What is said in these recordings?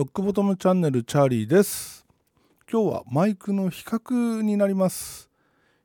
ロックボトムチャンネルチャーリーです。今日はマイクの比較になります。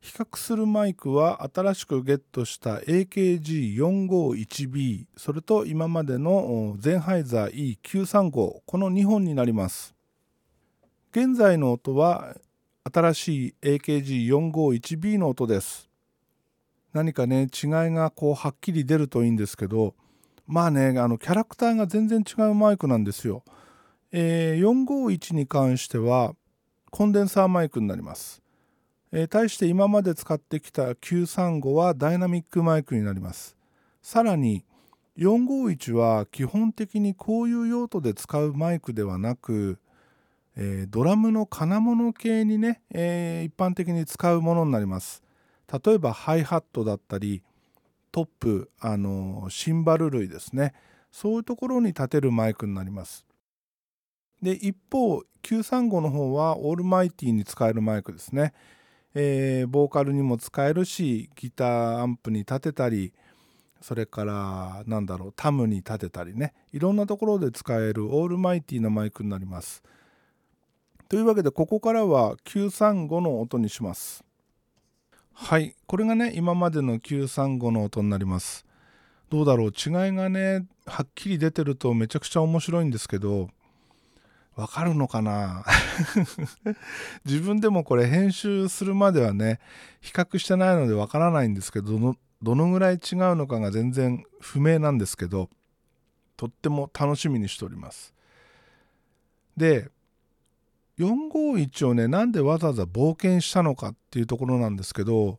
比較するマイクは新しくゲットした AKG451B それと今までのゼンハイザー E935 この2本になります。現在の音は新しい AKG451B の音です。何かね違いがこうはっきり出るといいんですけどまあねあのキャラクターが全然違うマイクなんですよ。えー、451に関してはコンデンサーマイクになります、えー、対して今まで使ってきた935はダイナミックマイクになります。さらに451は基本的にこういう用途で使うマイクではなく、えー、ドラムの金物系にね、えー、一般的に使うものになります。例えばハイハットだったりトップあのシンバル類ですね。そういうところに立てるマイクになります。で一方935の方はオールマイティに使えるマイクですね、えー、ボーカルにも使えるしギターアンプに立てたりそれからなんだろうタムに立てたりね。いろんなところで使えるオールマイティなマイクになります。というわけでここからは935の音にします。はい。これがね今までの935の音になります。どうだろう？違いがねはっきり出てるとめちゃくちゃ面白いんですけどわかるのかな？自分でもこれ編集するまではね比較してないのでわからないんですけどどのどのぐらい違うのかが全然不明なんですけどとっても楽しみにしておりますで451をねなんでわざわざ冒険したのかっていうところなんですけど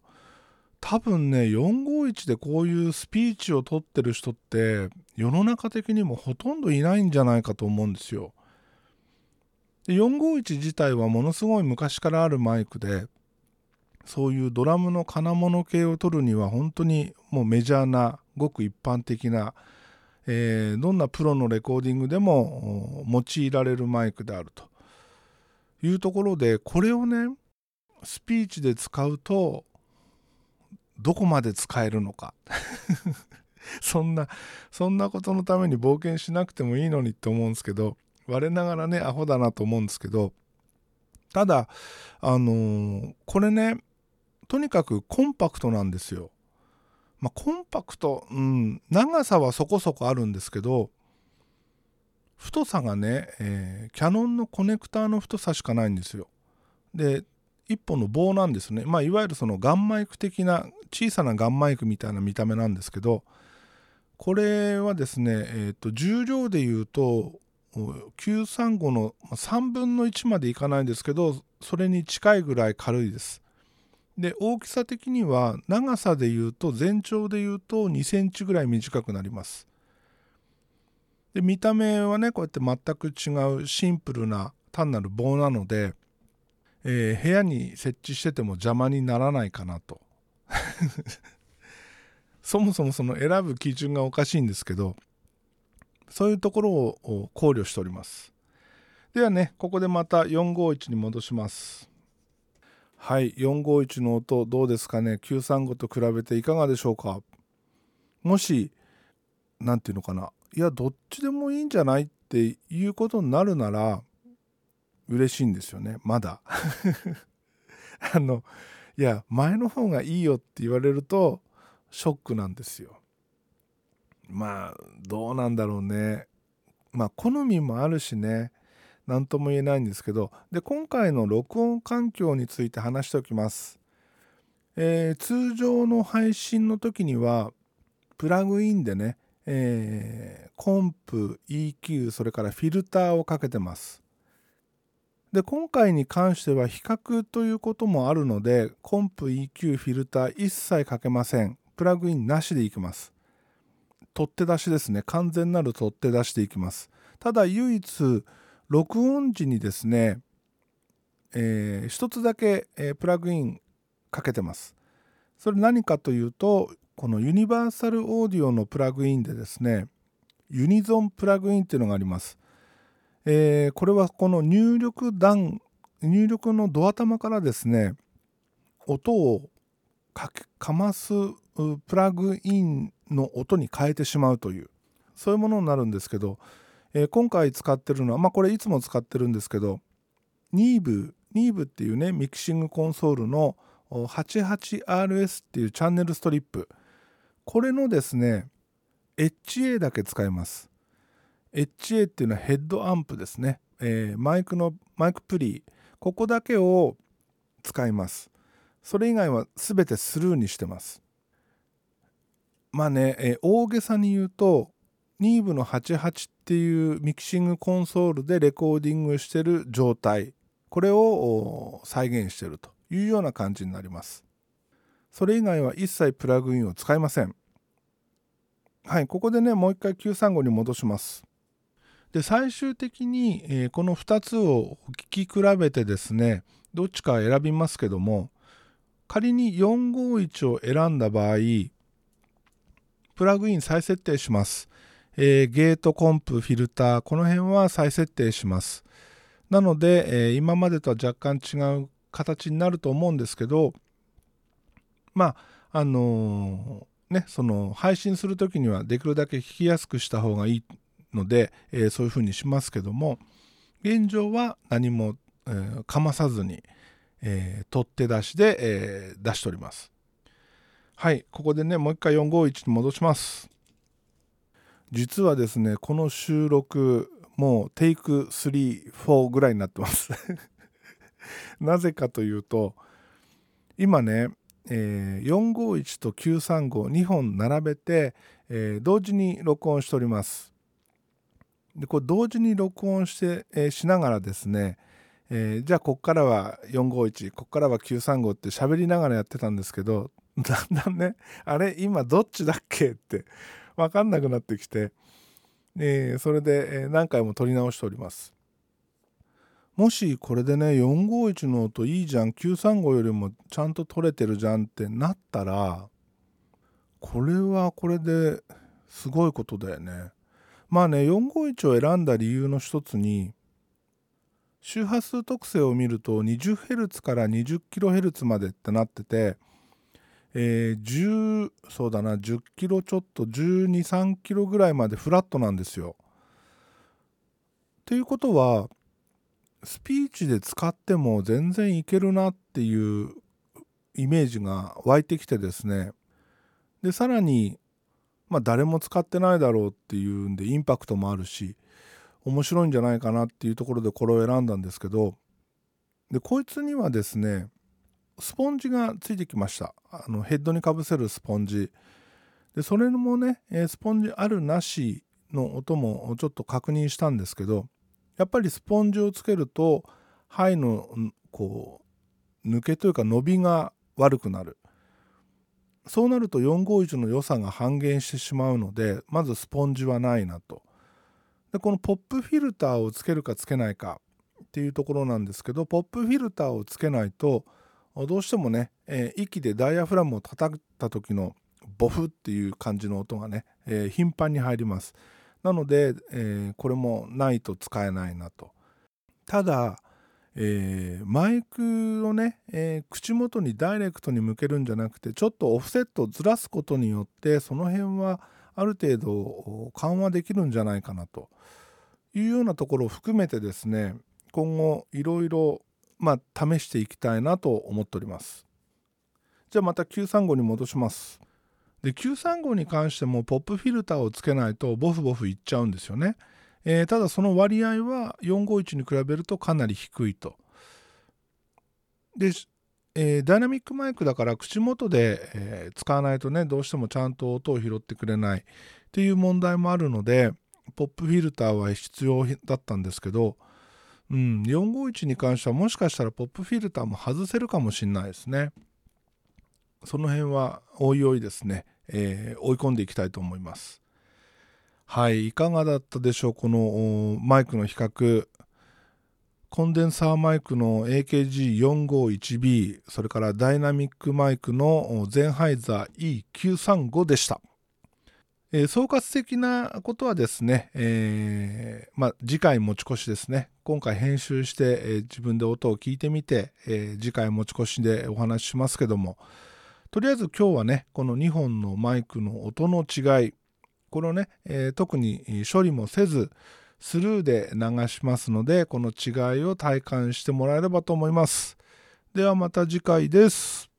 多分ね451でこういうスピーチを取ってる人って世の中的にもほとんどいないんじゃないかと思うんですよ。で451自体はものすごい昔からあるマイクでそういうドラムの金物系を取るには本当にもうメジャーなごく一般的な、えー、どんなプロのレコーディングでも用いられるマイクであると。いうところでこれをねスピーチで使うとどこまで使えるのか。そんなそんなことのために冒険しなくてもいいのにって思うんですけど我ながらねアホだなと思うんですけどただあのー、これねとにかくコンパクトなんですよ。まあ、コンパクト、うん、長さはそこそこあるんですけど太さがね、えー、キャノンのコネクターの太さしかないんですよ。で1本の棒なんですね、まあ、いわゆるそのガンマイク的な小さなガンマイクみたいな見た目なんですけどこれはですね、えーと重量でいうと935の3分の1までいかないんですけどそれに近いぐらい軽いです。で大きさ的には長さでいうと全長でいうと2センチぐらい短くなります。で見た目はねこうやって全く違うシンプルな単なる棒なので、えー、部屋に設置してても邪魔にならないかなと。そもそもその選ぶ基準がおかしいんですけどそういうところを考慮しております。ではねここでまた451に戻します。はい451の音どうですかね？935と比べていかがでしょうか？もし何て言うのかな？いやどっちでもいいんじゃないっていうことになるなら嬉しいんですよねまだ。あのいや前の方がいいよって言われるとショックなんですよ。まあどうなんだろうね。まあ好みもあるしね。何とも言えないんですけど。で今回の録音環境について話しておきます、えー、通常の配信の時にはプラグインでね、えー、コンプ EQ それからフィルターをかけてます。で今回に関しては比較ということもあるのでコンプ EQ フィルター一切かけません。プラグインなしでいきます。取っ手出しですね。完全なる取っ手出しでいきます。ただ唯一録音時にですね、えー、一つだけ、えー、プラグインかけてます。それ何かというとこのユニバーサルオーディオのプラグインでですねユニゾンプラグインっていうのがあります、えー、これはこの入力段入力のドア玉からですね音をかかますプラグインの音に変えてしまうというそういうものになるんですけど、えー、今回使ってるのはまあこれいつも使ってるんですけどニーブニーブっていうねミキシングコンソールの 88RS っていうチャンネルストリップ。これのですね HA だけ使います。HA っていうのはヘッドアンプですね、えー、マイクのマイクプリー。ここだけを使います。それ以外は全てスルーにしてます。まあね、えー、大げさに言うとニーブの88っていうミキシングコンソールでレコーディングしてる状態。これを再現してるというような感じになります。それ以外は一切プラグインを使いません。はいここでねもう一回935に戻します。で最終的に、えー、この2つを聞き比べてですねどっちか選びますけども仮に451を選んだ場合プラグイン再設定します、えー、ゲートコンプフィルターこの辺は再設定します。なので、えー、今までとは若干違う形になると思うんですけどまああのー、ねその配信する時にはできるだけ聞きやすくした方がいいので、え、そういうふうにしますけども現状は何も、え、かまさずに、え、取って出しで、え、出しております。はいここでねもう一回451に戻します。実はですねこの収録もうテイク34ぐらいになってます。なぜかというと今ね、えー、451と9352本並べて、えー、同時に録音しております。でこれ同時に録音して、えー、しながらですね、えー、じゃあこっからは451こっからは935って喋りながらやってたんですけど だんだんねあれ今どっちだっけって分かんなくなってきて、えー、それで、え何回も撮り直しております。もしこれでね451の音いいじゃん935よりもちゃんと取れてるじゃんってなったらこれはこれですごいことだよね。まあね451を選んだ理由の一つに周波数特性を見ると 20Hz から 20kHz までってなってて、えー、10そうだな10キロちょっと123キロぐらいまでフラットなんですよ。っていうことはスピーチで使っても全然いけるなっていうイメージが湧いてきてですねでさらにまあ誰も使ってないだろうっていうんでインパクトもあるし面白いんじゃないかなっていうところでこれを選んだんですけどでこいつにはですねスポンジがついてきました。あのヘッドにかぶせるスポンジ。でそれもねスポンジあるなしの音もちょっと確認したんですけどやっぱりスポンジをつけると肺のこう抜けというか伸びが悪くなる。そうなると451の良さが半減してしまうのでまずスポンジはないなと。でこのポップフィルターをつけるかつけないかっていうところなんですけどポップフィルターをつけないとどうしてもね、えー、息でダイヤフラムを叩いた時のボフっていう感じの音がね、えー、頻繁に入ります。なので、えー、これもないと使えないなと。ただえー、マイクをね、えー、口元にダイレクトに向けるんじゃなくてちょっとオフセットをずらすことによってその辺はある程度緩和できるんじゃないかなと。いうようなところを含めてですね今後いろいろまあ試していきたいなと思っております。じゃあまた935に戻します。で935に関してもポップフィルターをつけないとボフボフいっちゃうんですよね。えー、ただその割合は451に比べるとかなり低いと。で、えー、ダイナミックマイクだから口元で、えー、使わないとねどうしてもちゃんと音を拾ってくれないっていう問題もあるのでポップフィルターは必要だったんですけど、うん、451に関してはもしかしたらポップフィルターも外せるかもしれないですね。その辺はおいおいですね、えー、追い込んでいきたいと思います。はい、いかがだったでしょう、このマイクの比較。コンデンサーマイクの AKG451B、それからダイナミックマイクのゼンハイザー E935 でした。えー、総括的なことはですね、えー、まあ、次回持ち越しですね。今回編集して、えー、自分で音を聞いてみて、え次回持ち越しでお話ししますけども、とりあえず今日はね、この2本のマイクの音の違い、これをね、え、特に処理もせずスルーで流しますのでこの違いを体感してもらえればと思います。ではまた次回です。